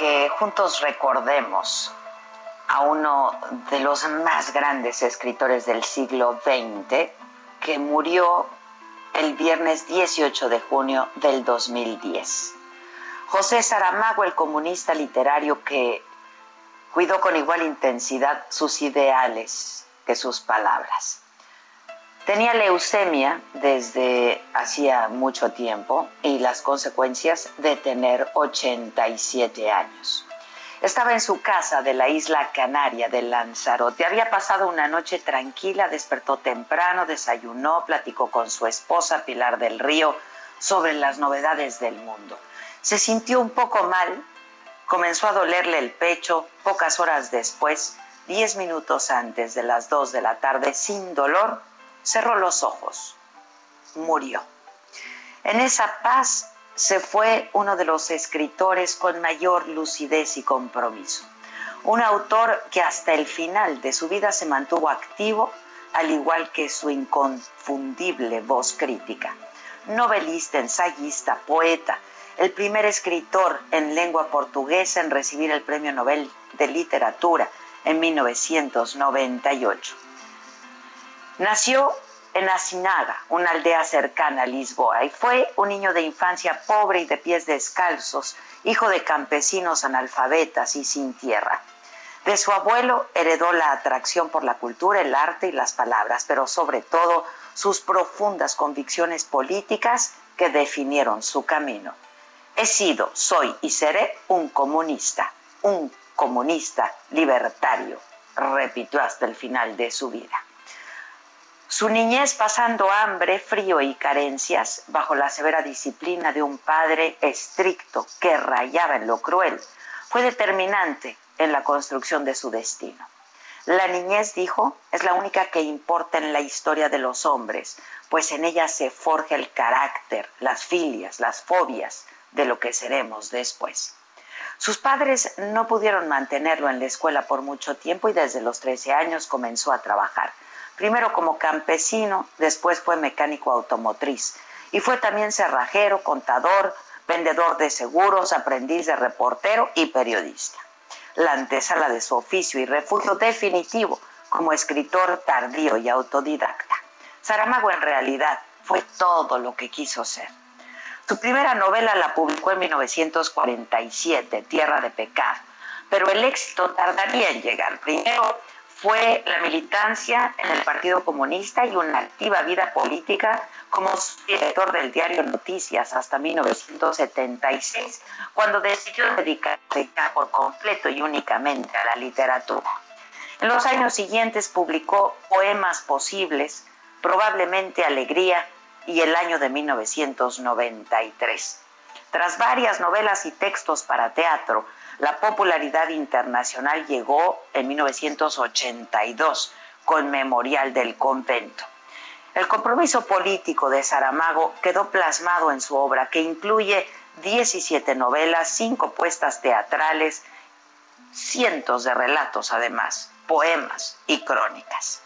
Que juntos recordemos a uno de los más grandes escritores del siglo XX que murió el viernes 18 de junio del 2010. José Saramago, el comunista literario que cuidó con igual intensidad sus ideales que sus palabras. Tenía leucemia desde hacía mucho tiempo y las consecuencias de tener 87 años. Estaba en su casa de la isla canaria de Lanzarote. Había pasado una noche tranquila, despertó temprano, desayunó, platicó con su esposa Pilar del Río sobre las novedades del mundo. Se sintió un poco mal, comenzó a dolerle el pecho. Pocas horas después, diez minutos antes de las dos de la tarde, sin dolor, cerró los ojos. Murió. En esa paz se fue uno de los escritores con mayor lucidez y compromiso. Un autor que hasta el final de su vida se mantuvo activo, al igual que su inconfundible voz crítica. Novelista, ensayista, poeta, el primer escritor en lengua portuguesa en recibir el Premio Nobel de Literatura en 1998. Nació en Asinaga, una aldea cercana a Lisboa, y fue un niño de infancia pobre y de pies descalzos, hijo de campesinos analfabetas y sin tierra. De su abuelo heredó la atracción por la cultura, el arte y las palabras, pero sobre todo sus profundas convicciones políticas que definieron su camino. He sido, soy y seré un comunista, un comunista libertario, repitió hasta el final de su vida. Su niñez pasando hambre, frío y carencias bajo la severa disciplina de un padre estricto que rayaba en lo cruel fue determinante en la construcción de su destino. La niñez, dijo, es la única que importa en la historia de los hombres, pues en ella se forja el carácter, las filias, las fobias de lo que seremos después. Sus padres no pudieron mantenerlo en la escuela por mucho tiempo y desde los 13 años comenzó a trabajar primero como campesino, después fue mecánico automotriz y fue también cerrajero, contador, vendedor de seguros, aprendiz de reportero y periodista. La antesala de su oficio y refugio definitivo como escritor tardío y autodidacta. Saramago en realidad fue todo lo que quiso ser. Su primera novela la publicó en 1947, Tierra de Pecado, pero el éxito tardaría en llegar. Primero fue la militancia en el Partido Comunista y una activa vida política como director del diario Noticias hasta 1976, cuando decidió dedicarse ya por completo y únicamente a la literatura. En los años siguientes publicó Poemas Posibles, probablemente Alegría y el año de 1993. Tras varias novelas y textos para teatro, la popularidad internacional llegó en 1982 con Memorial del Convento. El compromiso político de Saramago quedó plasmado en su obra, que incluye 17 novelas, 5 puestas teatrales, cientos de relatos además, poemas y crónicas.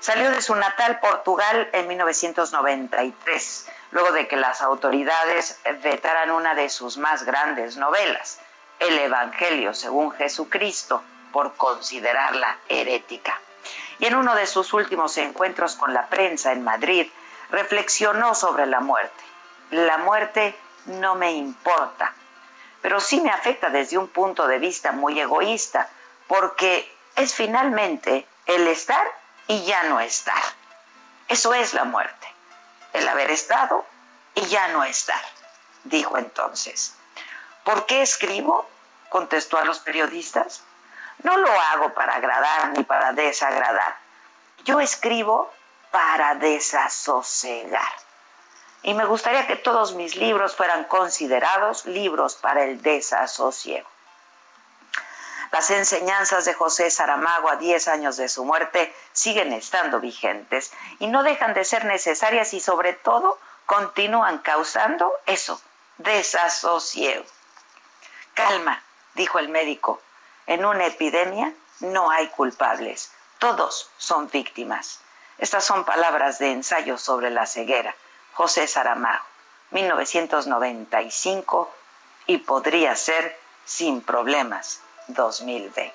Salió de su natal Portugal en 1993, luego de que las autoridades vetaran una de sus más grandes novelas, el Evangelio según Jesucristo por considerarla herética. Y en uno de sus últimos encuentros con la prensa en Madrid, reflexionó sobre la muerte. La muerte no me importa. Pero sí me afecta desde un punto de vista muy egoísta, porque es finalmente el estar y ya no estar. Eso es la muerte, el haber estado y ya no estar, dijo entonces. ¿Por qué escribo? contestó a los periodistas. No lo hago para agradar ni para desagradar. Yo escribo para desasosegar. Y me gustaría que todos mis libros fueran considerados libros para el desasosiego. Las enseñanzas de José Saramago a 10 años de su muerte siguen estando vigentes y no dejan de ser necesarias y sobre todo continúan causando eso, desasosiego. Calma, dijo el médico, en una epidemia no hay culpables, todos son víctimas. Estas son palabras de ensayo sobre la ceguera, José Saramago, 1995, y podría ser sin problemas 2020.